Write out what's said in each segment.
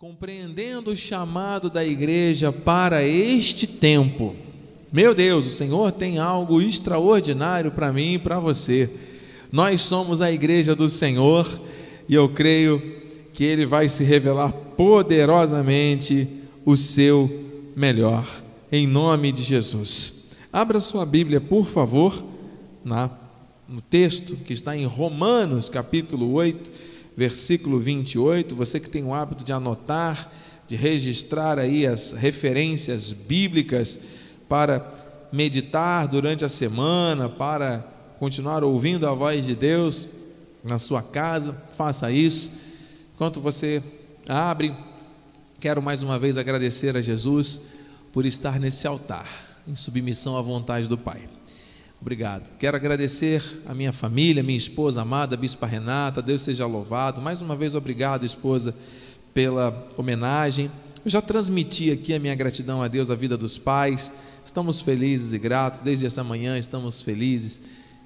Compreendendo o chamado da igreja para este tempo. Meu Deus, o Senhor tem algo extraordinário para mim e para você. Nós somos a igreja do Senhor e eu creio que Ele vai se revelar poderosamente o seu melhor, em nome de Jesus. Abra sua Bíblia, por favor, na, no texto que está em Romanos, capítulo 8 versículo 28. Você que tem o hábito de anotar, de registrar aí as referências bíblicas para meditar durante a semana, para continuar ouvindo a voz de Deus na sua casa, faça isso. Enquanto você abre, quero mais uma vez agradecer a Jesus por estar nesse altar, em submissão à vontade do Pai. Obrigado. Quero agradecer a minha família, minha esposa amada, Bispa Renata, Deus seja louvado. Mais uma vez, obrigado, esposa, pela homenagem. Eu já transmiti aqui a minha gratidão a Deus, a vida dos pais. Estamos felizes e gratos, desde essa manhã estamos felizes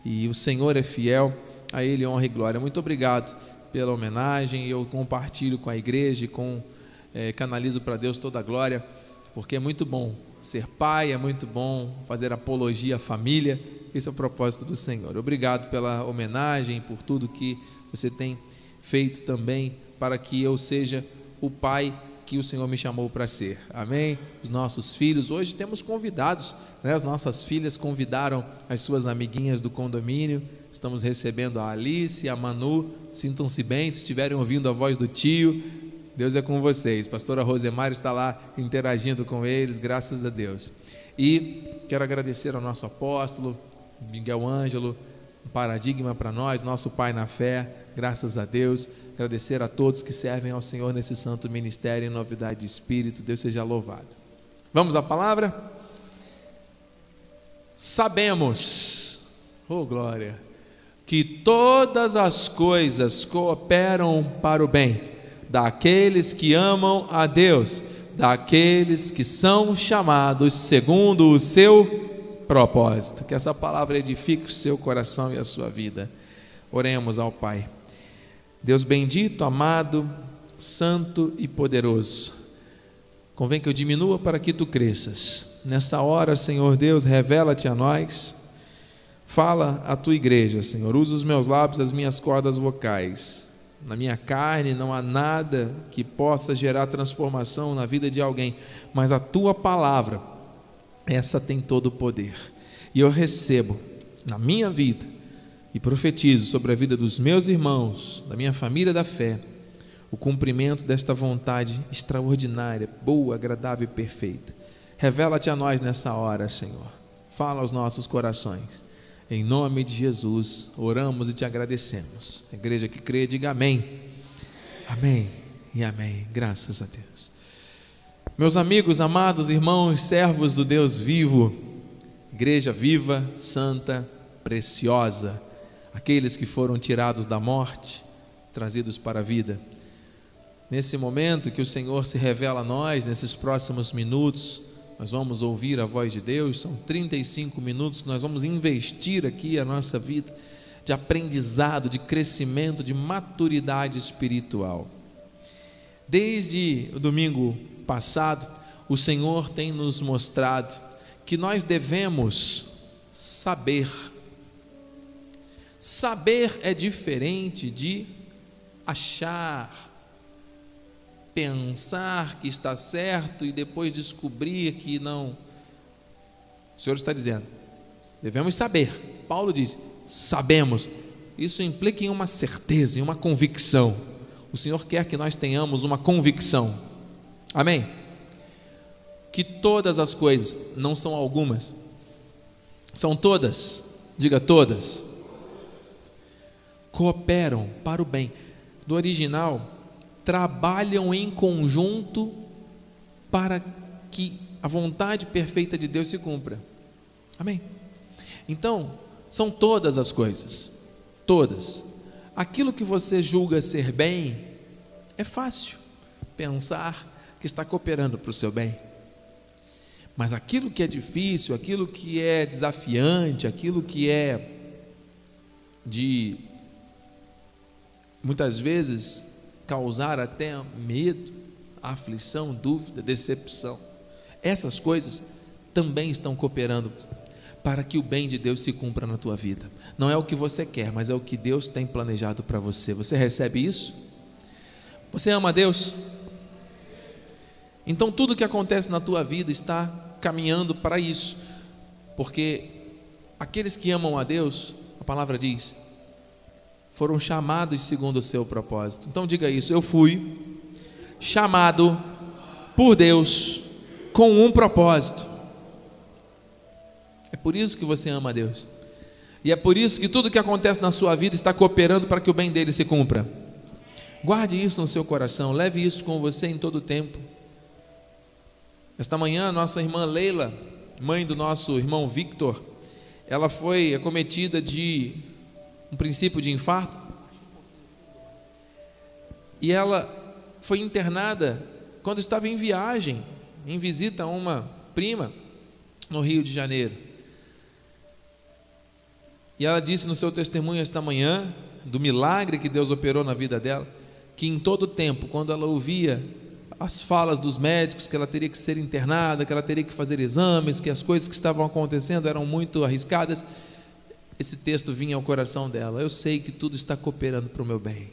e o Senhor é fiel, a Ele honra e glória. Muito obrigado pela homenagem. Eu compartilho com a igreja e com, é, canalizo para Deus toda a glória, porque é muito bom ser pai, é muito bom fazer apologia à família esse é o propósito do Senhor. Obrigado pela homenagem, por tudo que você tem feito também para que eu seja o pai que o Senhor me chamou para ser. Amém? Os nossos filhos, hoje temos convidados, né? As nossas filhas convidaram as suas amiguinhas do condomínio. Estamos recebendo a Alice e a Manu. Sintam-se bem se estiverem ouvindo a voz do tio. Deus é com vocês. Pastora Rosemar está lá interagindo com eles, graças a Deus. E quero agradecer ao nosso apóstolo, Miguel Ângelo, um paradigma para nós, nosso pai na fé, graças a Deus. Agradecer a todos que servem ao Senhor nesse santo ministério em novidade de espírito. Deus seja louvado. Vamos à palavra? Sabemos, oh glória, que todas as coisas cooperam para o bem daqueles que amam a Deus, daqueles que são chamados segundo o seu propósito. Que essa palavra edifique o seu coração e a sua vida. Oremos ao Pai. Deus bendito, amado, santo e poderoso. Convém que eu diminua para que tu cresças. Nessa hora, Senhor Deus, revela-te a nós. Fala à tua igreja, Senhor. Usa os meus lábios, as minhas cordas vocais. Na minha carne não há nada que possa gerar transformação na vida de alguém, mas a tua palavra essa tem todo o poder. E eu recebo na minha vida e profetizo sobre a vida dos meus irmãos, da minha família da fé, o cumprimento desta vontade extraordinária, boa, agradável e perfeita. Revela-te a nós nessa hora, Senhor. Fala aos nossos corações. Em nome de Jesus, oramos e te agradecemos. A igreja que crê, diga amém. Amém e amém. Graças a Deus. Meus amigos, amados irmãos, servos do Deus vivo, igreja viva, santa, preciosa, aqueles que foram tirados da morte, trazidos para a vida. Nesse momento que o Senhor se revela a nós, nesses próximos minutos, nós vamos ouvir a voz de Deus, são 35 minutos que nós vamos investir aqui a nossa vida de aprendizado, de crescimento, de maturidade espiritual. Desde o domingo passado, o Senhor tem nos mostrado que nós devemos saber. Saber é diferente de achar, pensar que está certo e depois descobrir que não. O Senhor está dizendo, devemos saber. Paulo diz: sabemos. Isso implica em uma certeza, em uma convicção. O Senhor quer que nós tenhamos uma convicção Amém? Que todas as coisas, não são algumas, são todas, diga todas, cooperam para o bem. Do original, trabalham em conjunto para que a vontade perfeita de Deus se cumpra. Amém? Então, são todas as coisas, todas. Aquilo que você julga ser bem, é fácil pensar, que está cooperando para o seu bem. Mas aquilo que é difícil, aquilo que é desafiante, aquilo que é de muitas vezes causar até medo, aflição, dúvida, decepção. Essas coisas também estão cooperando para que o bem de Deus se cumpra na tua vida. Não é o que você quer, mas é o que Deus tem planejado para você. Você recebe isso? Você ama Deus? Então tudo que acontece na tua vida está caminhando para isso. Porque aqueles que amam a Deus, a palavra diz, foram chamados segundo o seu propósito. Então diga isso, eu fui chamado por Deus com um propósito. É por isso que você ama a Deus. E é por isso que tudo que acontece na sua vida está cooperando para que o bem dele se cumpra. Guarde isso no seu coração, leve isso com você em todo o tempo. Esta manhã, nossa irmã Leila, mãe do nosso irmão Victor, ela foi acometida de um princípio de infarto. E ela foi internada quando estava em viagem, em visita a uma prima no Rio de Janeiro. E ela disse no seu testemunho esta manhã, do milagre que Deus operou na vida dela, que em todo tempo, quando ela ouvia as falas dos médicos que ela teria que ser internada, que ela teria que fazer exames, que as coisas que estavam acontecendo eram muito arriscadas, esse texto vinha ao coração dela. Eu sei que tudo está cooperando para o meu bem.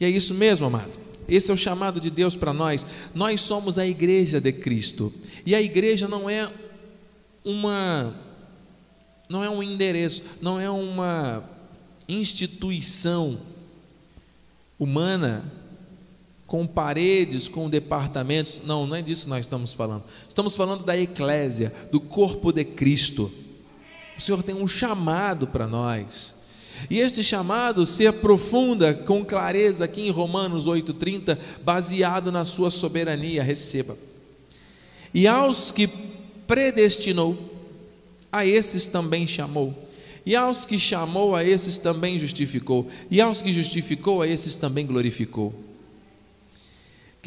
E é isso mesmo, amado. Esse é o chamado de Deus para nós. Nós somos a igreja de Cristo. E a igreja não é uma não é um endereço, não é uma instituição humana com paredes, com departamentos. Não, não é disso que nós estamos falando. Estamos falando da eclésia, do corpo de Cristo. O Senhor tem um chamado para nós. E este chamado se aprofunda com clareza aqui em Romanos 8,30, baseado na sua soberania. Receba. E aos que predestinou, a esses também chamou. E aos que chamou, a esses também justificou. E aos que justificou, a esses também glorificou.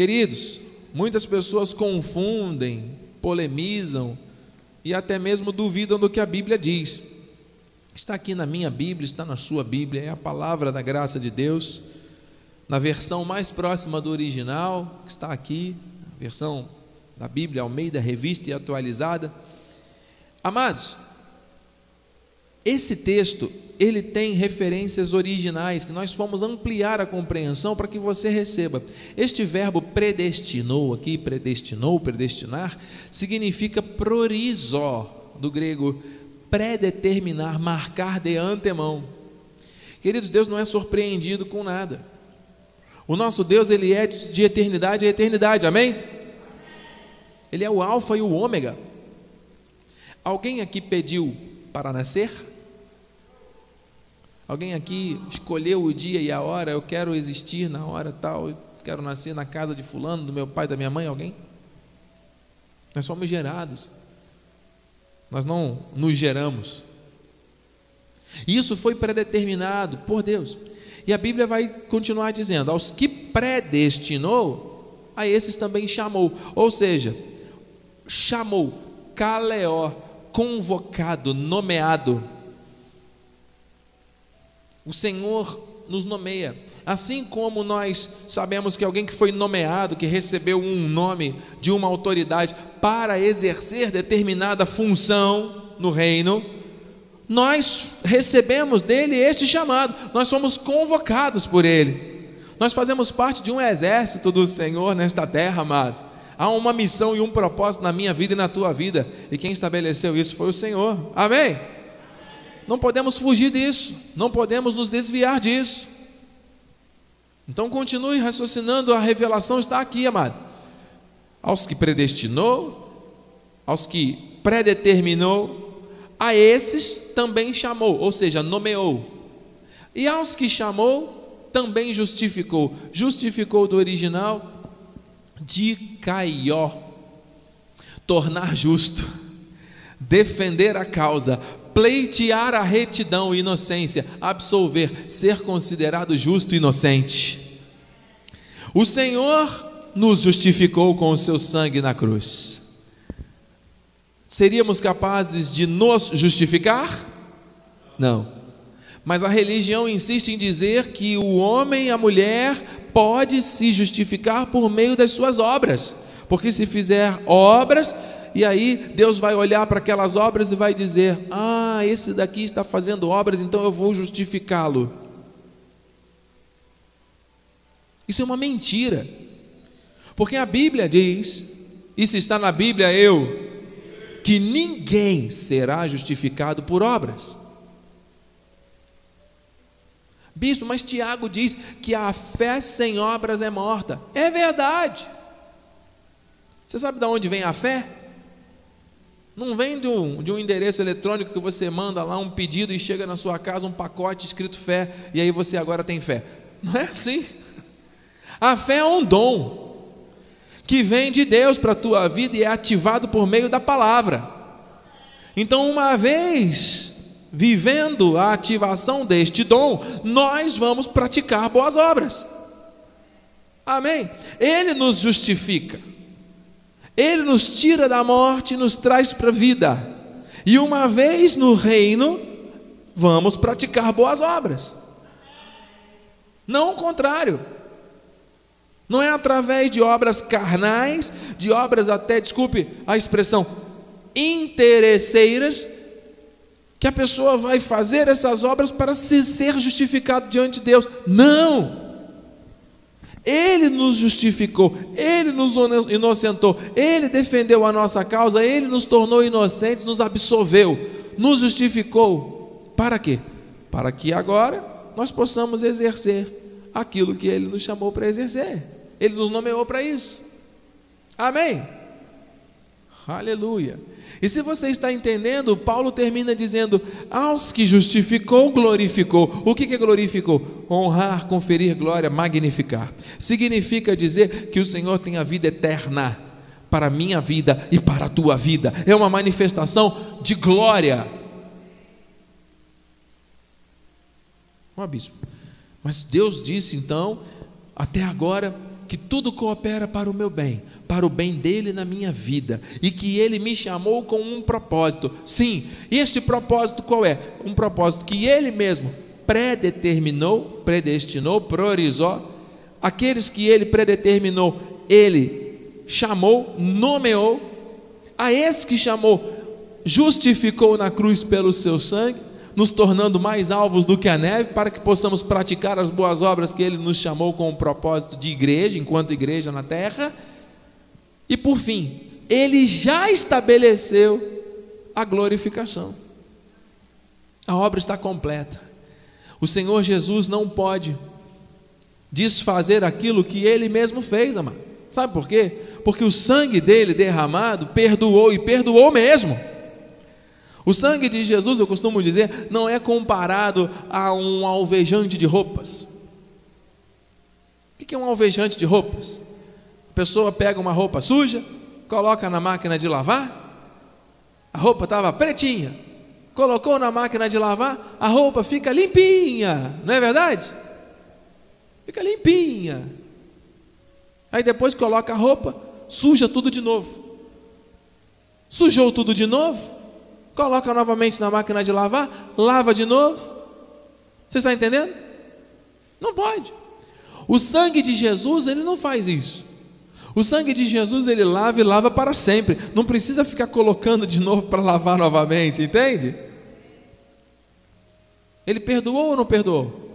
Queridos, muitas pessoas confundem, polemizam e até mesmo duvidam do que a Bíblia diz. Está aqui na minha Bíblia, está na sua Bíblia, é a palavra da graça de Deus, na versão mais próxima do original, que está aqui, versão da Bíblia Almeida, revista e atualizada. Amados, esse texto, ele tem referências originais que nós fomos ampliar a compreensão para que você receba. Este verbo predestinou aqui, predestinou, predestinar, significa prorizó, do grego predeterminar, marcar de antemão. Queridos, Deus não é surpreendido com nada. O nosso Deus, ele é de eternidade a eternidade. Amém? Ele é o alfa e o ômega. Alguém aqui pediu para nascer? Alguém aqui escolheu o dia e a hora, eu quero existir na hora tal, eu quero nascer na casa de fulano, do meu pai, da minha mãe, alguém? Nós somos gerados. Nós não nos geramos. Isso foi predeterminado por Deus. E a Bíblia vai continuar dizendo: aos que predestinou, a esses também chamou. Ou seja, chamou, caleó, convocado, nomeado. O Senhor nos nomeia. Assim como nós sabemos que alguém que foi nomeado, que recebeu um nome de uma autoridade para exercer determinada função no reino, nós recebemos dele este chamado, nós somos convocados por ele. Nós fazemos parte de um exército do Senhor nesta terra, amado. Há uma missão e um propósito na minha vida e na tua vida, e quem estabeleceu isso foi o Senhor. Amém? Não podemos fugir disso, não podemos nos desviar disso. Então continue raciocinando, a revelação está aqui, amado. Aos que predestinou, aos que predeterminou, a esses também chamou, ou seja, nomeou. E aos que chamou, também justificou. Justificou do original de Caió. Tornar justo, defender a causa, pleitear a retidão e inocência, absolver, ser considerado justo e inocente. O Senhor nos justificou com o seu sangue na cruz. Seríamos capazes de nos justificar? Não. Mas a religião insiste em dizer que o homem e a mulher pode se justificar por meio das suas obras. Porque se fizer obras, e aí Deus vai olhar para aquelas obras e vai dizer: Ah, esse daqui está fazendo obras, então eu vou justificá-lo. Isso é uma mentira. Porque a Bíblia diz, isso está na Bíblia, eu, que ninguém será justificado por obras. Bispo, mas Tiago diz que a fé sem obras é morta. É verdade. Você sabe de onde vem a fé? Não vem de um, de um endereço eletrônico que você manda lá um pedido e chega na sua casa um pacote escrito fé e aí você agora tem fé. Não é assim. A fé é um dom que vem de Deus para a tua vida e é ativado por meio da palavra. Então, uma vez vivendo a ativação deste dom, nós vamos praticar boas obras. Amém? Ele nos justifica. Ele nos tira da morte e nos traz para a vida. E uma vez no reino, vamos praticar boas obras. Não o contrário. Não é através de obras carnais, de obras até, desculpe a expressão, interesseiras, que a pessoa vai fazer essas obras para se ser justificado diante de Deus. Não! Ele nos justificou, Ele nos inocentou, Ele defendeu a nossa causa, Ele nos tornou inocentes, nos absolveu, nos justificou. Para quê? Para que agora nós possamos exercer aquilo que Ele nos chamou para exercer. Ele nos nomeou para isso. Amém? Aleluia. E se você está entendendo, Paulo termina dizendo: aos que justificou, glorificou. O que é glorificou? Honrar, conferir glória, magnificar. Significa dizer que o Senhor tem a vida eterna para a minha vida e para a tua vida. É uma manifestação de glória. Ó bispo, mas Deus disse então, até agora, que tudo coopera para o meu bem, para o bem dele na minha vida, e que ele me chamou com um propósito. Sim, este propósito qual é? Um propósito que ele mesmo predeterminou, predestinou, priorizou. Aqueles que ele predeterminou, ele chamou, nomeou. A esse que chamou, justificou na cruz pelo seu sangue nos tornando mais alvos do que a neve, para que possamos praticar as boas obras que Ele nos chamou com o propósito de igreja, enquanto igreja na terra. E por fim, Ele já estabeleceu a glorificação. A obra está completa. O Senhor Jesus não pode desfazer aquilo que Ele mesmo fez, amado. Sabe por quê? Porque o sangue dele derramado perdoou e perdoou mesmo. O sangue de Jesus, eu costumo dizer, não é comparado a um alvejante de roupas. O que é um alvejante de roupas? A pessoa pega uma roupa suja, coloca na máquina de lavar, a roupa estava pretinha, colocou na máquina de lavar, a roupa fica limpinha, não é verdade? Fica limpinha. Aí depois coloca a roupa, suja tudo de novo. Sujou tudo de novo, coloca novamente na máquina de lavar, lava de novo. Você está entendendo? Não pode. O sangue de Jesus, ele não faz isso. O sangue de Jesus, ele lava e lava para sempre. Não precisa ficar colocando de novo para lavar novamente, entende? Ele perdoou ou não perdoou?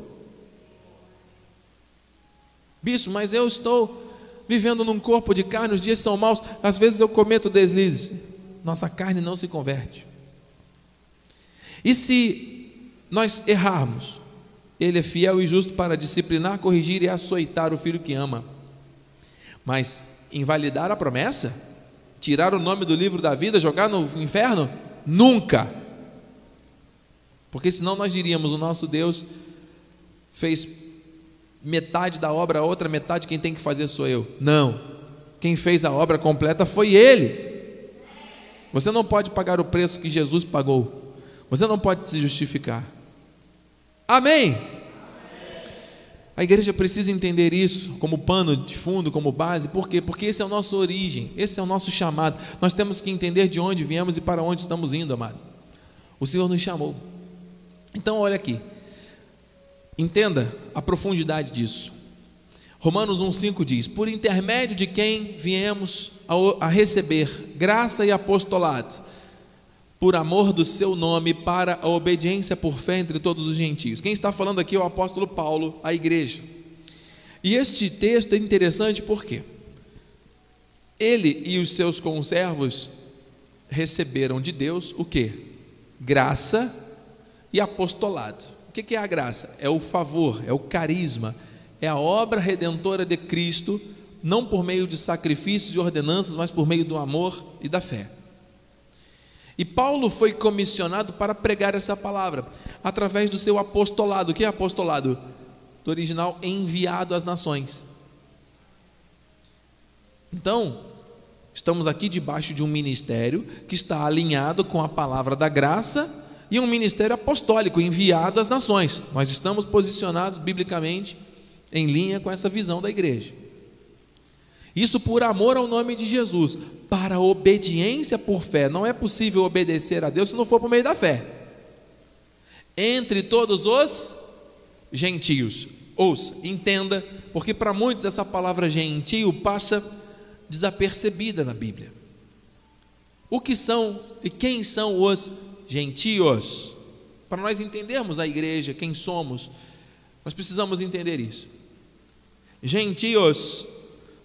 Bispo, mas eu estou vivendo num corpo de carne, os dias são maus, às vezes eu cometo deslize. Nossa carne não se converte. E se nós errarmos, Ele é fiel e justo para disciplinar, corrigir e açoitar o filho que ama. Mas invalidar a promessa? Tirar o nome do livro da vida, jogar no inferno? Nunca. Porque senão nós diríamos: o nosso Deus fez metade da obra, a outra metade quem tem que fazer sou eu. Não. Quem fez a obra completa foi Ele. Você não pode pagar o preço que Jesus pagou. Você não pode se justificar. Amém? A igreja precisa entender isso como pano de fundo, como base, por quê? Porque esse é o nosso origem, esse é o nosso chamado. Nós temos que entender de onde viemos e para onde estamos indo, amado. O Senhor nos chamou. Então, olha aqui, entenda a profundidade disso. Romanos 1,5 diz: Por intermédio de quem viemos a receber graça e apostolado, por amor do seu nome, para a obediência por fé entre todos os gentios. Quem está falando aqui é o apóstolo Paulo, a igreja. E este texto é interessante porque ele e os seus conservos receberam de Deus o que? Graça e apostolado. O que é a graça? É o favor, é o carisma, é a obra redentora de Cristo, não por meio de sacrifícios e ordenanças, mas por meio do amor e da fé. E Paulo foi comissionado para pregar essa palavra através do seu apostolado. O que é apostolado? Do original enviado às nações. Então, estamos aqui debaixo de um ministério que está alinhado com a palavra da graça e um ministério apostólico enviado às nações. Nós estamos posicionados biblicamente em linha com essa visão da igreja. Isso por amor ao nome de Jesus, para obediência por fé. Não é possível obedecer a Deus se não for por meio da fé. Entre todos os gentios. Ouça, entenda, porque para muitos essa palavra gentio passa desapercebida na Bíblia. O que são e quem são os gentios? Para nós entendermos a igreja, quem somos, nós precisamos entender isso. Gentios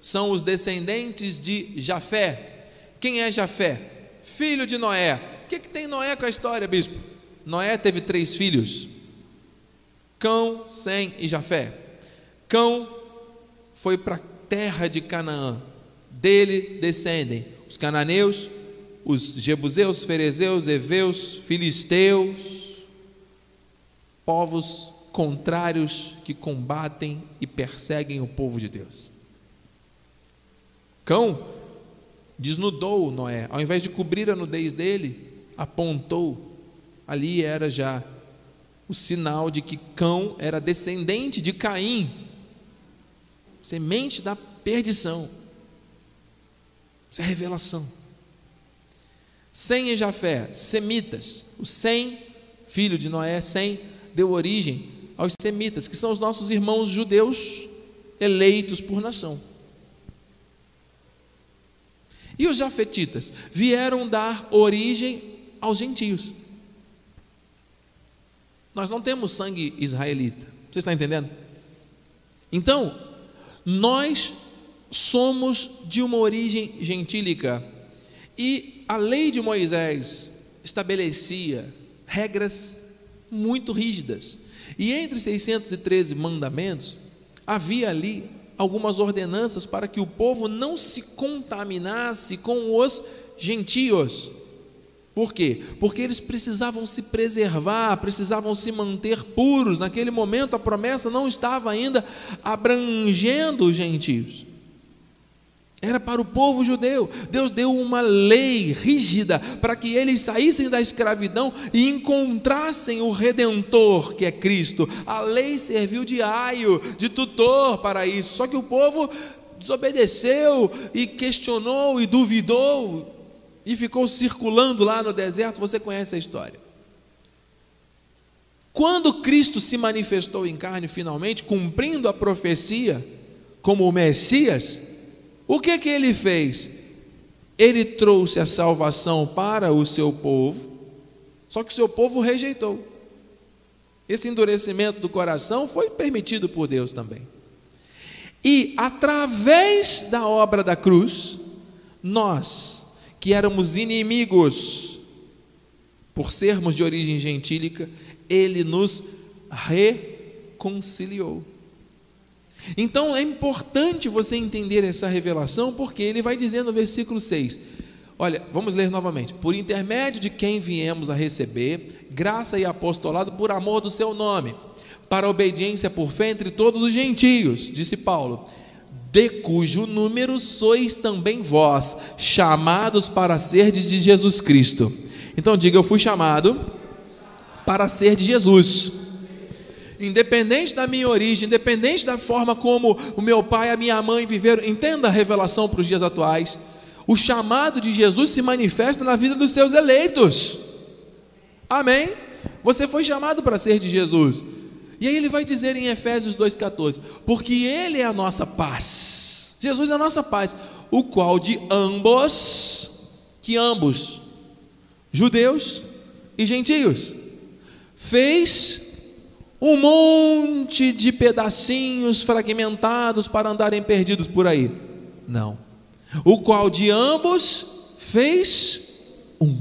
são os descendentes de Jafé. Quem é Jafé? Filho de Noé. O que, que tem Noé com a história, bispo? Noé teve três filhos: Cão, Sem e Jafé. Cão foi para a terra de Canaã. Dele descendem os cananeus, os jebuseus, ferezeus, heveus, filisteus, povos contrários que combatem e perseguem o povo de Deus. Cão desnudou Noé, ao invés de cobrir a nudez dele, apontou, ali era já o sinal de que Cão era descendente de Caim, semente da perdição. Isso é revelação. Sem e Jafé, semitas. O Sem, filho de Noé, Sem, deu origem aos semitas, que são os nossos irmãos judeus eleitos por nação. E os jafetitas vieram dar origem aos gentios. Nós não temos sangue israelita. Você está entendendo? Então, nós somos de uma origem gentílica. E a lei de Moisés estabelecia regras muito rígidas. E entre 613 mandamentos, havia ali algumas ordenanças para que o povo não se contaminasse com os gentios. Por quê? Porque eles precisavam se preservar, precisavam se manter puros. Naquele momento a promessa não estava ainda abrangendo os gentios. Era para o povo judeu. Deus deu uma lei rígida para que eles saíssem da escravidão e encontrassem o redentor, que é Cristo. A lei serviu de aio, de tutor para isso. Só que o povo desobedeceu e questionou e duvidou e ficou circulando lá no deserto. Você conhece a história. Quando Cristo se manifestou em carne finalmente, cumprindo a profecia como o Messias, o que que ele fez? Ele trouxe a salvação para o seu povo, só que o seu povo rejeitou. Esse endurecimento do coração foi permitido por Deus também. E através da obra da cruz, nós, que éramos inimigos, por sermos de origem gentílica, ele nos reconciliou. Então é importante você entender essa revelação, porque ele vai dizer no versículo 6. Olha, vamos ler novamente. Por intermédio de quem viemos a receber graça e apostolado por amor do seu nome, para obediência por fé entre todos os gentios, disse Paulo, de cujo número sois também vós, chamados para ser de Jesus Cristo. Então diga, eu fui chamado para ser de Jesus independente da minha origem, independente da forma como o meu pai e a minha mãe viveram, entenda a revelação para os dias atuais. O chamado de Jesus se manifesta na vida dos seus eleitos. Amém? Você foi chamado para ser de Jesus. E aí ele vai dizer em Efésios 2,14: Porque Ele é a nossa paz. Jesus é a nossa paz, o qual de ambos, que ambos, judeus e gentios, fez um monte de pedacinhos fragmentados para andarem perdidos por aí. Não. O qual de ambos fez um.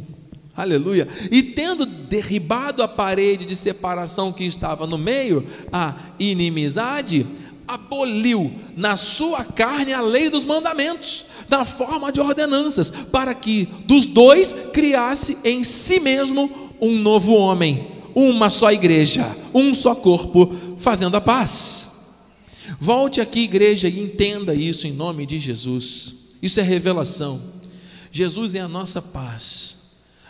Aleluia. E tendo derribado a parede de separação que estava no meio, a inimizade, aboliu na sua carne a lei dos mandamentos, na forma de ordenanças, para que dos dois criasse em si mesmo um novo homem, uma só igreja, um só corpo, fazendo a paz. Volte aqui, igreja, e entenda isso em nome de Jesus. Isso é revelação. Jesus é a nossa paz.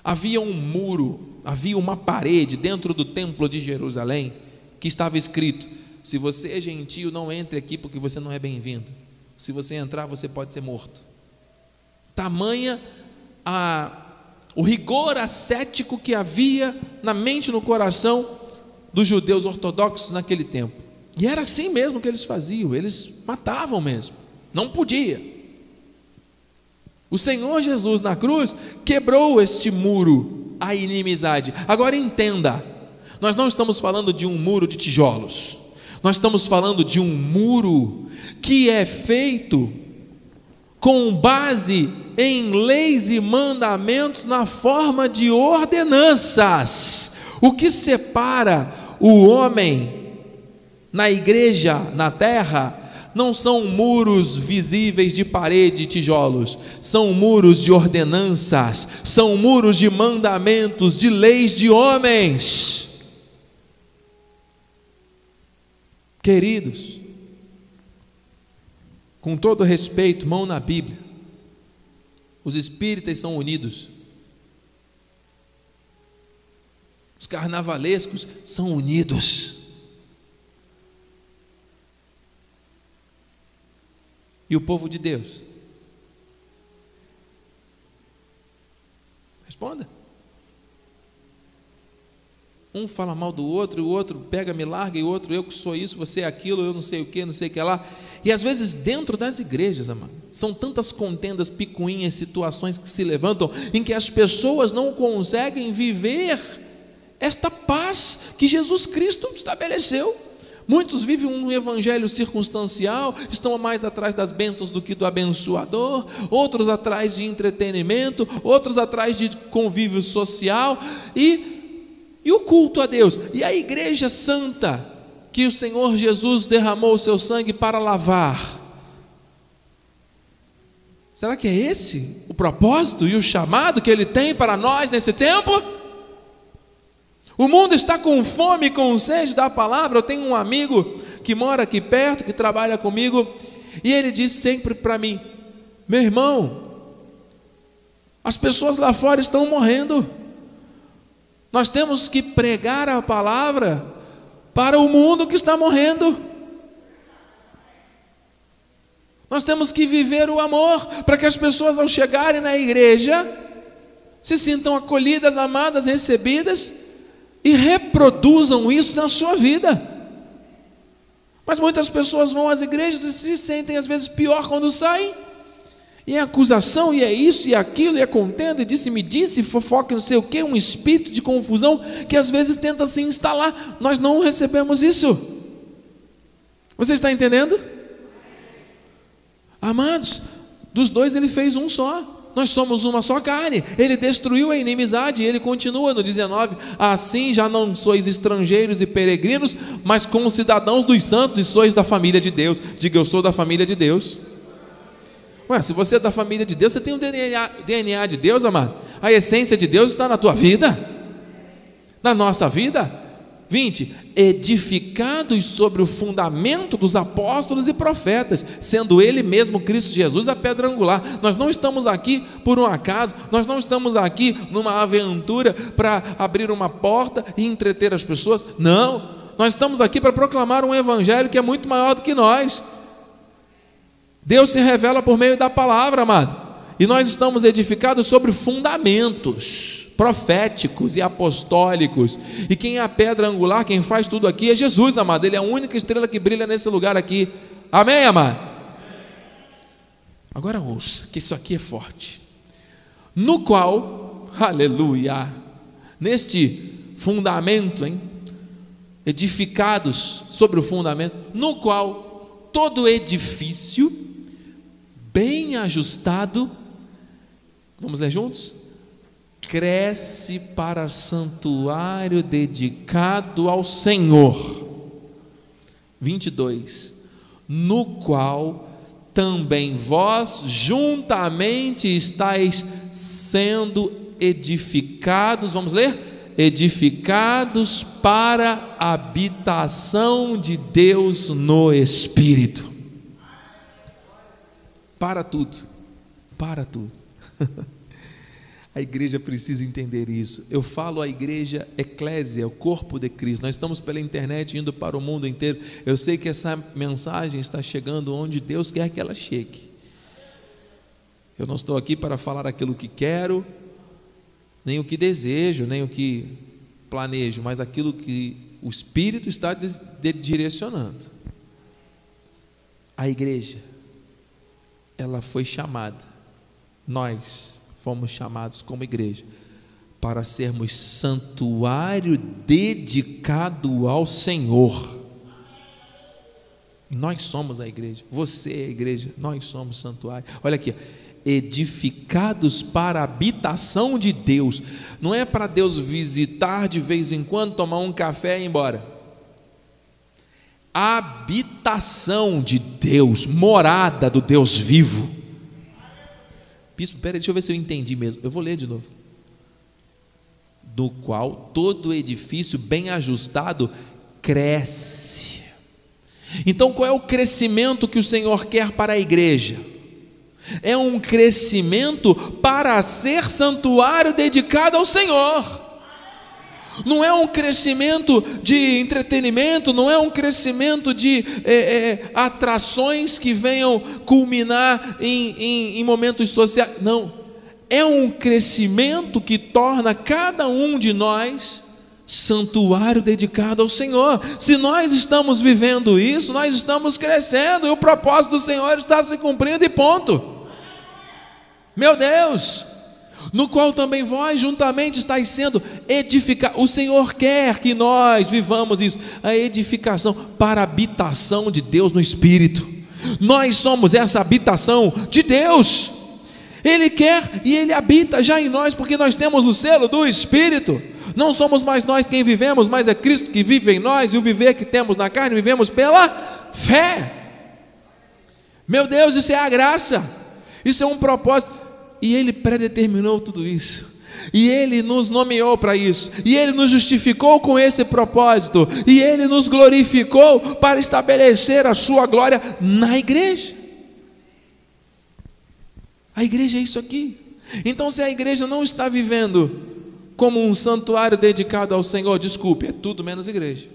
Havia um muro, havia uma parede dentro do templo de Jerusalém que estava escrito: se você é gentio, não entre aqui porque você não é bem-vindo. Se você entrar, você pode ser morto. Tamanha a, o rigor ascético que havia na mente e no coração dos judeus ortodoxos naquele tempo. E era assim mesmo que eles faziam, eles matavam mesmo, não podia. O Senhor Jesus na cruz quebrou este muro, a inimizade. Agora entenda, nós não estamos falando de um muro de tijolos, nós estamos falando de um muro que é feito com base em leis e mandamentos na forma de ordenanças. O que separa o homem na igreja, na terra, não são muros visíveis de parede e tijolos, são muros de ordenanças, são muros de mandamentos, de leis de homens. Queridos, com todo respeito, mão na Bíblia, os espíritas são unidos, os carnavalescos são unidos. e o povo de Deus? Responda. Um fala mal do outro, o outro pega, me larga, e o outro, eu que sou isso, você é aquilo, eu não sei o que, não sei o que lá. E às vezes dentro das igrejas, amado, são tantas contendas, picuinhas, situações que se levantam, em que as pessoas não conseguem viver esta paz que Jesus Cristo estabeleceu. Muitos vivem um evangelho circunstancial, estão mais atrás das bênçãos do que do abençoador, outros atrás de entretenimento, outros atrás de convívio social e, e o culto a Deus. E a igreja santa que o Senhor Jesus derramou o seu sangue para lavar. Será que é esse o propósito e o chamado que ele tem para nós nesse tempo? O mundo está com fome e com sede da palavra. Eu tenho um amigo que mora aqui perto, que trabalha comigo, e ele diz sempre para mim: Meu irmão, as pessoas lá fora estão morrendo. Nós temos que pregar a palavra para o mundo que está morrendo. Nós temos que viver o amor para que as pessoas, ao chegarem na igreja, se sintam acolhidas, amadas, recebidas e reproduzam isso na sua vida. Mas muitas pessoas vão às igrejas e se sentem às vezes pior quando saem. E é acusação, e é isso, e é aquilo, e é contenda, e disse-me disse, fofoca, não sei o que, um espírito de confusão que às vezes tenta se instalar. Nós não recebemos isso. Você está entendendo? Amados, dos dois ele fez um só. Nós somos uma só carne. Ele destruiu a inimizade. Ele continua no 19: Assim já não sois estrangeiros e peregrinos, mas cidadãos dos santos e sois da família de Deus. Diga, eu sou da família de Deus. Ué, se você é da família de Deus, você tem o DNA, DNA de Deus, amado. A essência de Deus está na tua vida, na nossa vida. 20: Edificados sobre o fundamento dos apóstolos e profetas, sendo Ele mesmo Cristo Jesus a pedra angular. Nós não estamos aqui por um acaso, nós não estamos aqui numa aventura para abrir uma porta e entreter as pessoas. Não, nós estamos aqui para proclamar um evangelho que é muito maior do que nós. Deus se revela por meio da palavra, amado, e nós estamos edificados sobre fundamentos proféticos e apostólicos. E quem é a pedra angular, quem faz tudo aqui é Jesus, amado. Ele é a única estrela que brilha nesse lugar aqui. Amém, amado? Agora ouça, que isso aqui é forte. No qual, aleluia, neste fundamento, hein? Edificados sobre o fundamento, no qual todo edifício bem ajustado, vamos ler juntos? Cresce para santuário dedicado ao Senhor. 22. No qual também vós juntamente estáis sendo edificados, vamos ler? Edificados para a habitação de Deus no Espírito. Para tudo, para tudo. A igreja precisa entender isso. Eu falo a igreja eclésia, o corpo de Cristo. Nós estamos pela internet indo para o mundo inteiro. Eu sei que essa mensagem está chegando onde Deus quer que ela chegue. Eu não estou aqui para falar aquilo que quero, nem o que desejo, nem o que planejo, mas aquilo que o Espírito está direcionando. A igreja, ela foi chamada, nós, fomos chamados como igreja para sermos santuário dedicado ao Senhor. Nós somos a igreja, você é a igreja, nós somos santuário. Olha aqui, edificados para a habitação de Deus. Não é para Deus visitar de vez em quando, tomar um café e ir embora. Habitação de Deus, morada do Deus vivo. Bispo, peraí, deixa eu ver se eu entendi mesmo. Eu vou ler de novo. Do qual todo edifício bem ajustado cresce. Então, qual é o crescimento que o Senhor quer para a igreja? É um crescimento para ser santuário dedicado ao Senhor não é um crescimento de entretenimento, não é um crescimento de é, é, atrações que venham culminar em, em, em momentos sociais. Não. É um crescimento que torna cada um de nós santuário dedicado ao Senhor. Se nós estamos vivendo isso, nós estamos crescendo e o propósito do Senhor está se cumprindo e ponto. Meu Deus, no qual também vós juntamente estáis sendo edificados. O Senhor quer que nós vivamos isso, a edificação para a habitação de Deus no Espírito. Nós somos essa habitação de Deus. Ele quer e Ele habita já em nós, porque nós temos o selo do Espírito. Não somos mais nós quem vivemos, mas é Cristo que vive em nós, e o viver que temos na carne, vivemos pela fé. Meu Deus, isso é a graça, isso é um propósito. E Ele predeterminou tudo isso. E Ele nos nomeou para isso. E Ele nos justificou com esse propósito. E Ele nos glorificou para estabelecer a Sua glória na igreja. A igreja é isso aqui. Então, se a igreja não está vivendo como um santuário dedicado ao Senhor, desculpe, é tudo menos igreja.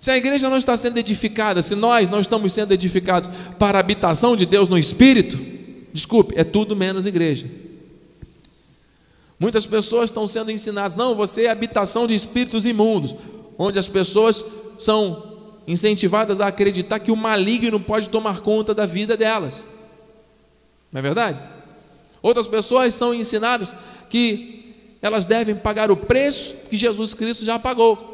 Se a igreja não está sendo edificada, se nós não estamos sendo edificados para a habitação de Deus no Espírito, Desculpe, é tudo menos igreja. Muitas pessoas estão sendo ensinadas, não, você é habitação de espíritos imundos, onde as pessoas são incentivadas a acreditar que o maligno pode tomar conta da vida delas. Não é verdade? Outras pessoas são ensinadas que elas devem pagar o preço que Jesus Cristo já pagou.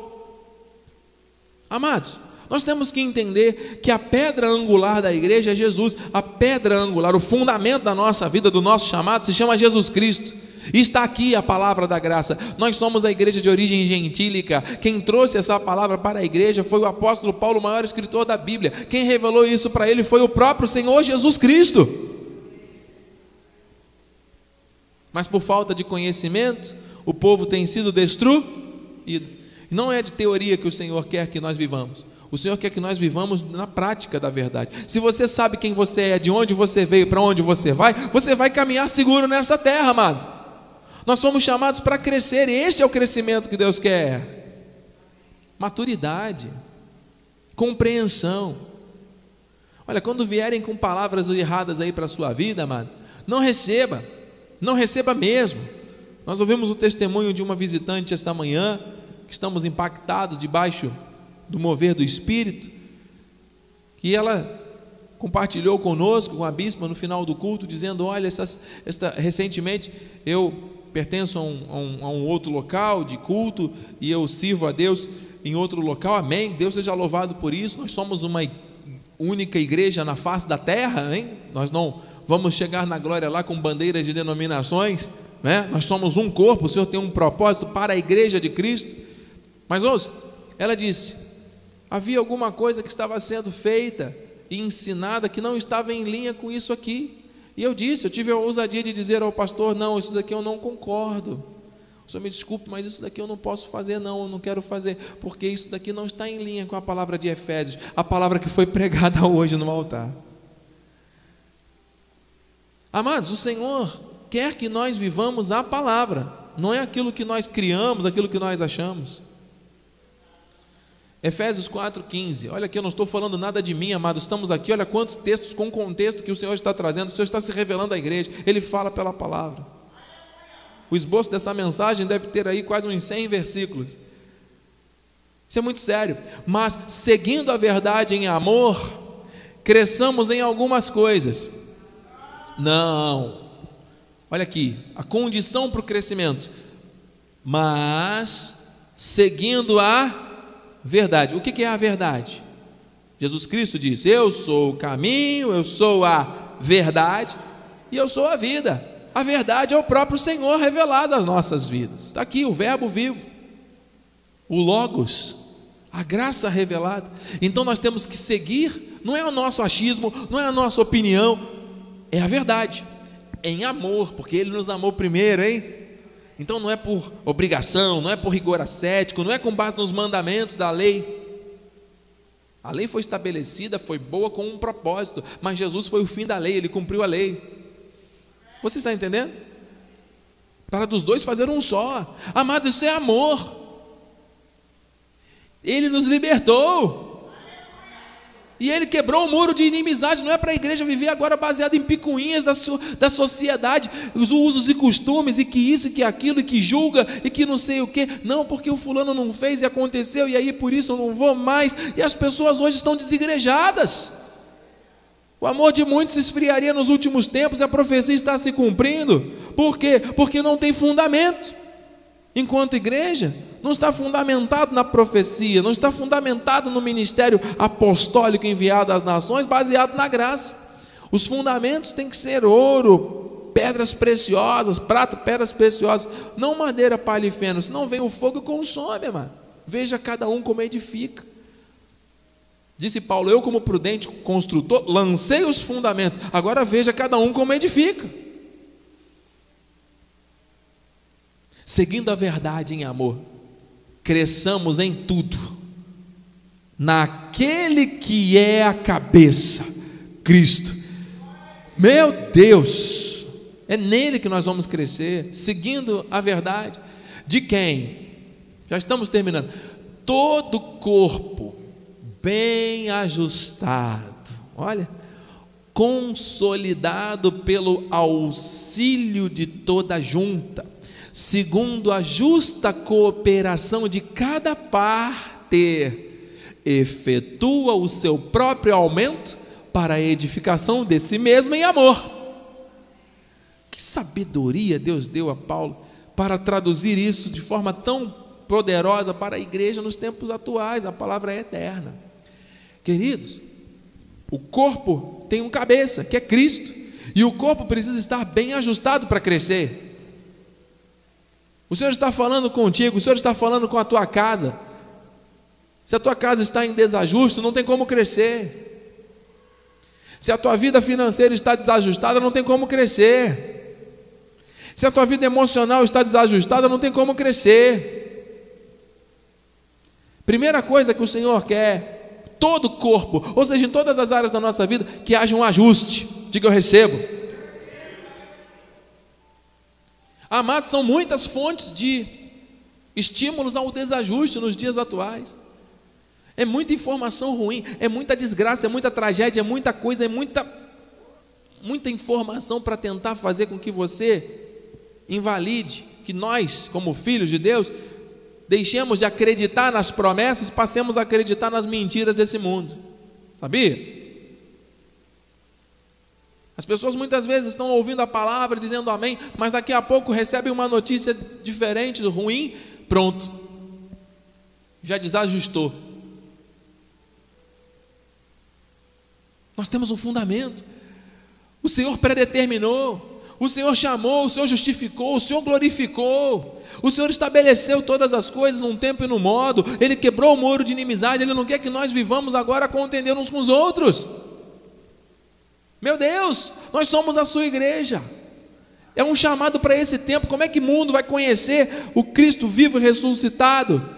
Amados, nós temos que entender que a pedra angular da igreja é Jesus, a pedra angular, o fundamento da nossa vida, do nosso chamado, se chama Jesus Cristo. Está aqui a palavra da graça. Nós somos a igreja de origem gentílica. Quem trouxe essa palavra para a igreja foi o apóstolo Paulo, o maior escritor da Bíblia. Quem revelou isso para ele foi o próprio Senhor Jesus Cristo. Mas por falta de conhecimento, o povo tem sido destruído. Não é de teoria que o Senhor quer que nós vivamos. O Senhor quer que nós vivamos na prática da verdade. Se você sabe quem você é, de onde você veio, para onde você vai, você vai caminhar seguro nessa terra, amado. Nós somos chamados para crescer, e este é o crescimento que Deus quer. Maturidade, compreensão. Olha, quando vierem com palavras erradas aí para a sua vida, amado, não receba, não receba mesmo. Nós ouvimos o testemunho de uma visitante esta manhã, que estamos impactados debaixo do mover do Espírito, que ela compartilhou conosco, com a bispa, no final do culto, dizendo: Olha, esta, recentemente eu pertenço a um, a, um, a um, outro local de culto e eu sirvo a Deus em outro local, amém. Deus seja louvado por isso. Nós somos uma única igreja na face da terra, hein? Nós não vamos chegar na glória lá com bandeiras de denominações, né? Nós somos um corpo, o Senhor tem um propósito para a igreja de Cristo. Mas ouça, ela disse: havia alguma coisa que estava sendo feita e ensinada que não estava em linha com isso aqui. E eu disse, eu tive a ousadia de dizer ao pastor: não, isso daqui eu não concordo. O senhor me desculpe, mas isso daqui eu não posso fazer, não, eu não quero fazer, porque isso daqui não está em linha com a palavra de Efésios, a palavra que foi pregada hoje no altar. Amados, o Senhor quer que nós vivamos a palavra, não é aquilo que nós criamos, aquilo que nós achamos. Efésios 4,15. Olha aqui, eu não estou falando nada de mim, amado. Estamos aqui, olha quantos textos com contexto que o Senhor está trazendo. O Senhor está se revelando à igreja. Ele fala pela palavra. O esboço dessa mensagem deve ter aí quase uns 100 versículos. Isso é muito sério. Mas, seguindo a verdade em amor, cresçamos em algumas coisas. Não. Olha aqui, a condição para o crescimento. Mas, seguindo a verdade. O que é a verdade? Jesus Cristo diz: Eu sou o caminho, eu sou a verdade e eu sou a vida. A verdade é o próprio Senhor revelado às nossas vidas. Está aqui o Verbo vivo, o Logos, a graça revelada. Então nós temos que seguir, não é o nosso achismo, não é a nossa opinião, é a verdade, em amor, porque Ele nos amou primeiro, hein? Então não é por obrigação, não é por rigor ascético, não é com base nos mandamentos da lei. A lei foi estabelecida, foi boa com um propósito, mas Jesus foi o fim da lei, ele cumpriu a lei. Você está entendendo? Para dos dois fazer um só. Amado, isso é amor. Ele nos libertou. E ele quebrou o muro de inimizade, não é para a igreja viver agora baseada em picuinhas da, so, da sociedade, os usos e costumes, e que isso, e que aquilo, e que julga, e que não sei o que. Não, porque o fulano não fez e aconteceu, e aí por isso eu não vou mais. E as pessoas hoje estão desigrejadas. O amor de muitos esfriaria nos últimos tempos, e a profecia está se cumprindo. Por quê? Porque não tem fundamento. Enquanto igreja, não está fundamentado na profecia, não está fundamentado no ministério apostólico enviado às nações, baseado na graça. Os fundamentos têm que ser ouro, pedras preciosas, prata, pedras preciosas, não madeira, palha e feno, senão vem o fogo e consome, mano. Veja cada um como edifica. Disse Paulo: Eu, como prudente construtor, lancei os fundamentos, agora veja cada um como edifica. Seguindo a verdade em amor cresçamos em tudo, naquele que é a cabeça, Cristo. Meu Deus, é nele que nós vamos crescer, seguindo a verdade. De quem? Já estamos terminando. Todo corpo bem ajustado, olha, consolidado pelo auxílio de toda junta segundo a justa cooperação de cada parte, efetua o seu próprio aumento para a edificação de si mesmo em amor. Que sabedoria Deus deu a Paulo para traduzir isso de forma tão poderosa para a igreja nos tempos atuais. A palavra é eterna. Queridos, o corpo tem um cabeça, que é Cristo, e o corpo precisa estar bem ajustado para crescer. O Senhor está falando contigo, o Senhor está falando com a tua casa. Se a tua casa está em desajuste, não tem como crescer. Se a tua vida financeira está desajustada, não tem como crescer. Se a tua vida emocional está desajustada, não tem como crescer. Primeira coisa que o Senhor quer, todo o corpo, ou seja, em todas as áreas da nossa vida, que haja um ajuste. Diga eu recebo. Amados, são muitas fontes de estímulos ao desajuste nos dias atuais. É muita informação ruim, é muita desgraça, é muita tragédia, é muita coisa, é muita muita informação para tentar fazer com que você invalide, que nós, como filhos de Deus, deixemos de acreditar nas promessas, passemos a acreditar nas mentiras desse mundo. Sabia? As pessoas muitas vezes estão ouvindo a palavra, dizendo amém, mas daqui a pouco recebem uma notícia diferente, ruim, pronto. Já desajustou. Nós temos um fundamento. O Senhor predeterminou, o Senhor chamou, o Senhor justificou, o Senhor glorificou. O Senhor estabeleceu todas as coisas num tempo e no modo. Ele quebrou o muro de inimizade. Ele não quer que nós vivamos agora contendendo uns com os outros. Meu Deus, nós somos a sua igreja. É um chamado para esse tempo. Como é que o mundo vai conhecer o Cristo vivo e ressuscitado?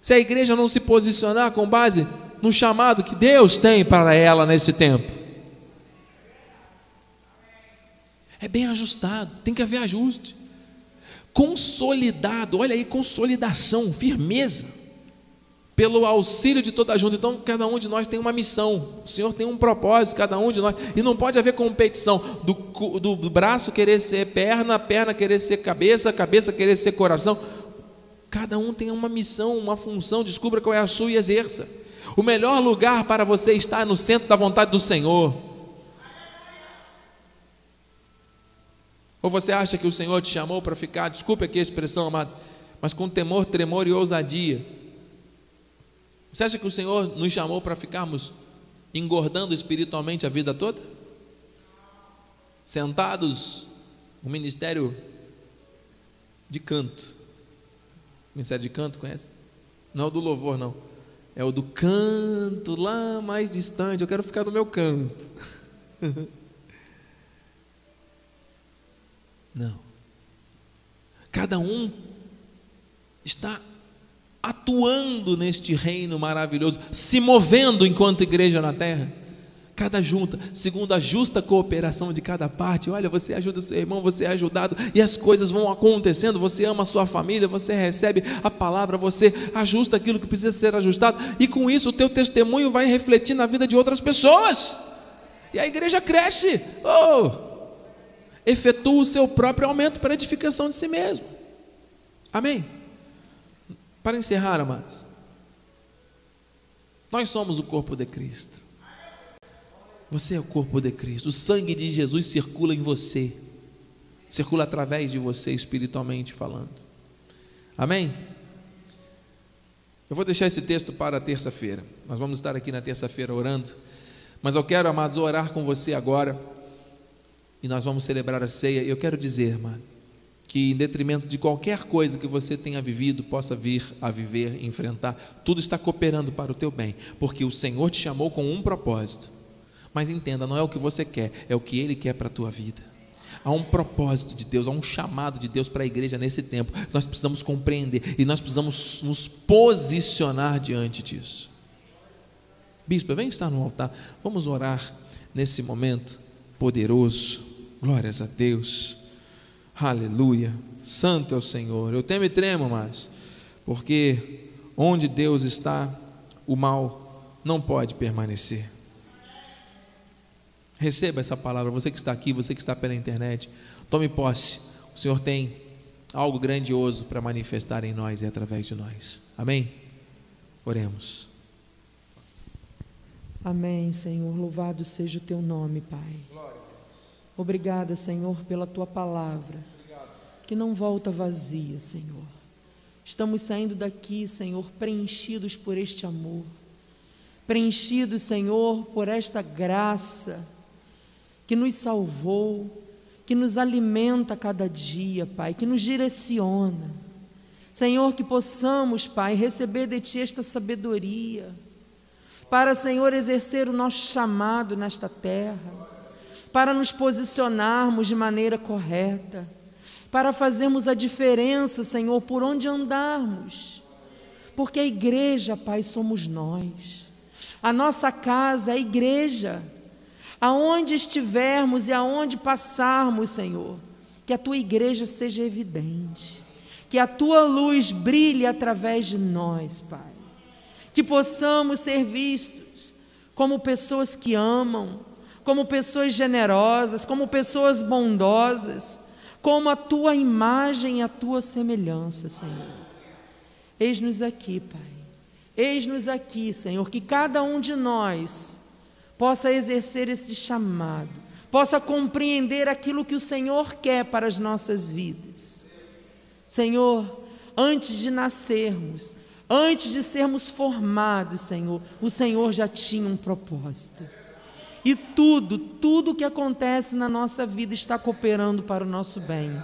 Se a igreja não se posicionar com base no chamado que Deus tem para ela nesse tempo. É bem ajustado, tem que haver ajuste. Consolidado, olha aí, consolidação, firmeza pelo auxílio de toda a junta. Então, cada um de nós tem uma missão. O Senhor tem um propósito, cada um de nós. E não pode haver competição do, do, braço querer ser perna, perna querer ser cabeça, cabeça querer ser coração. Cada um tem uma missão, uma função. Descubra qual é a sua e exerça. O melhor lugar para você estar é no centro da vontade do Senhor. Ou você acha que o Senhor te chamou para ficar, desculpe aqui a expressão, amado, mas com temor, tremor e ousadia você acha que o Senhor nos chamou para ficarmos engordando espiritualmente a vida toda? Sentados no ministério de canto. Ministério de canto, conhece? Não é o do louvor, não. É o do canto lá mais distante. Eu quero ficar no meu canto. não. Cada um está atuando neste reino maravilhoso, se movendo enquanto igreja na terra. Cada junta, segundo a justa cooperação de cada parte. Olha, você ajuda seu irmão, você é ajudado e as coisas vão acontecendo. Você ama a sua família, você recebe a palavra, você ajusta aquilo que precisa ser ajustado, e com isso o teu testemunho vai refletir na vida de outras pessoas. E a igreja cresce. Oh! Efetua o seu próprio aumento para edificação de si mesmo. Amém. Para encerrar, amados, nós somos o corpo de Cristo. Você é o corpo de Cristo. O sangue de Jesus circula em você, circula através de você, espiritualmente falando. Amém? Eu vou deixar esse texto para terça-feira. Nós vamos estar aqui na terça-feira orando. Mas eu quero, amados, orar com você agora. E nós vamos celebrar a ceia. E eu quero dizer, amado, que, em detrimento de qualquer coisa que você tenha vivido, possa vir a viver, enfrentar, tudo está cooperando para o teu bem, porque o Senhor te chamou com um propósito. Mas entenda, não é o que você quer, é o que Ele quer para a tua vida. Há um propósito de Deus, há um chamado de Deus para a igreja nesse tempo. Nós precisamos compreender e nós precisamos nos posicionar diante disso. Bispo, vem estar no altar. Vamos orar nesse momento poderoso. Glórias a Deus. Aleluia. Santo é o Senhor. Eu temo e tremo, amados, porque onde Deus está, o mal não pode permanecer. Receba essa palavra, você que está aqui, você que está pela internet, tome posse. O Senhor tem algo grandioso para manifestar em nós e através de nós. Amém? Oremos. Amém, Senhor. Louvado seja o teu nome, Pai. Obrigada, Senhor, pela tua palavra, que não volta vazia, Senhor. Estamos saindo daqui, Senhor, preenchidos por este amor, preenchidos, Senhor, por esta graça que nos salvou, que nos alimenta cada dia, Pai, que nos direciona. Senhor, que possamos, Pai, receber de Ti esta sabedoria, para, Senhor, exercer o nosso chamado nesta terra para nos posicionarmos de maneira correta, para fazermos a diferença, Senhor, por onde andarmos. Porque a igreja, Pai, somos nós. A nossa casa é a igreja. Aonde estivermos e aonde passarmos, Senhor, que a tua igreja seja evidente, que a tua luz brilhe através de nós, Pai. Que possamos ser vistos como pessoas que amam, como pessoas generosas, como pessoas bondosas, como a tua imagem e a tua semelhança, Senhor. Eis-nos aqui, Pai. Eis-nos aqui, Senhor, que cada um de nós possa exercer esse chamado, possa compreender aquilo que o Senhor quer para as nossas vidas. Senhor, antes de nascermos, antes de sermos formados, Senhor, o Senhor já tinha um propósito. E tudo, tudo que acontece na nossa vida está cooperando para o nosso bem.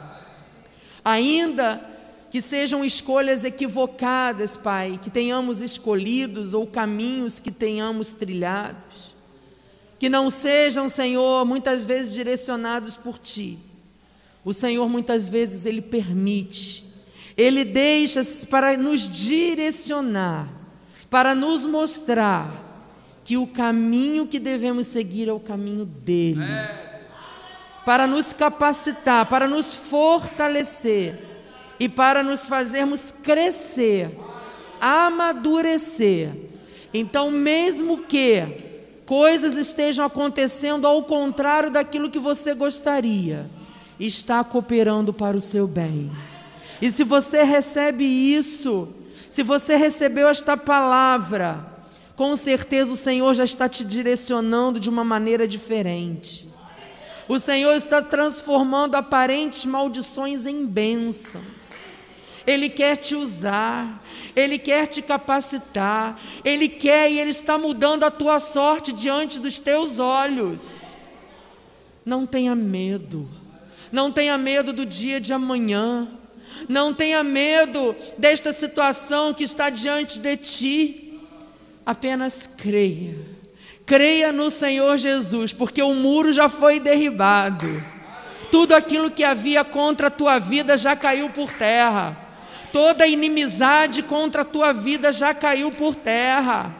Ainda que sejam escolhas equivocadas, Pai, que tenhamos escolhidos ou caminhos que tenhamos trilhados, que não sejam, Senhor, muitas vezes direcionados por Ti. O Senhor muitas vezes Ele permite, Ele deixa para nos direcionar, para nos mostrar que o caminho que devemos seguir é o caminho dele. Para nos capacitar, para nos fortalecer e para nos fazermos crescer, amadurecer. Então, mesmo que coisas estejam acontecendo ao contrário daquilo que você gostaria, está cooperando para o seu bem. E se você recebe isso, se você recebeu esta palavra, com certeza o Senhor já está te direcionando de uma maneira diferente. O Senhor está transformando aparentes maldições em bênçãos. Ele quer te usar, Ele quer te capacitar, Ele quer e Ele está mudando a tua sorte diante dos teus olhos. Não tenha medo, não tenha medo do dia de amanhã, não tenha medo desta situação que está diante de ti apenas creia. Creia no Senhor Jesus, porque o muro já foi derribado. Tudo aquilo que havia contra a tua vida já caiu por terra. Toda inimizade contra a tua vida já caiu por terra.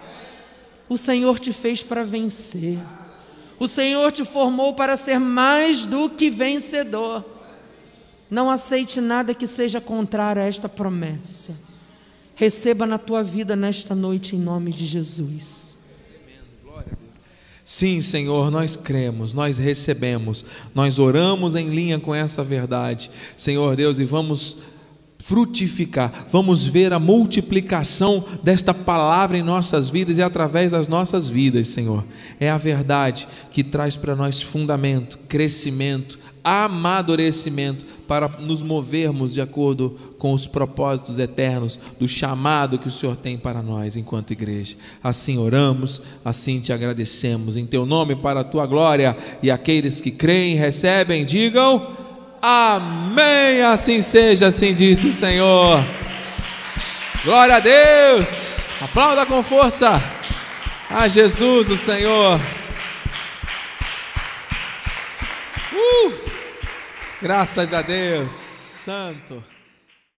O Senhor te fez para vencer. O Senhor te formou para ser mais do que vencedor. Não aceite nada que seja contrário a esta promessa. Receba na tua vida nesta noite em nome de Jesus. Sim, Senhor, nós cremos, nós recebemos, nós oramos em linha com essa verdade, Senhor Deus, e vamos frutificar, vamos ver a multiplicação desta palavra em nossas vidas e através das nossas vidas, Senhor. É a verdade que traz para nós fundamento, crescimento, amadurecimento para nos movermos de acordo com os propósitos eternos do chamado que o Senhor tem para nós enquanto igreja. Assim oramos, assim te agradecemos em teu nome para a tua glória e aqueles que creem, recebem, digam amém. Assim seja, assim disse o Senhor. Glória a Deus. Aplauda com força a Jesus, o Senhor. Graças a Deus, Santo.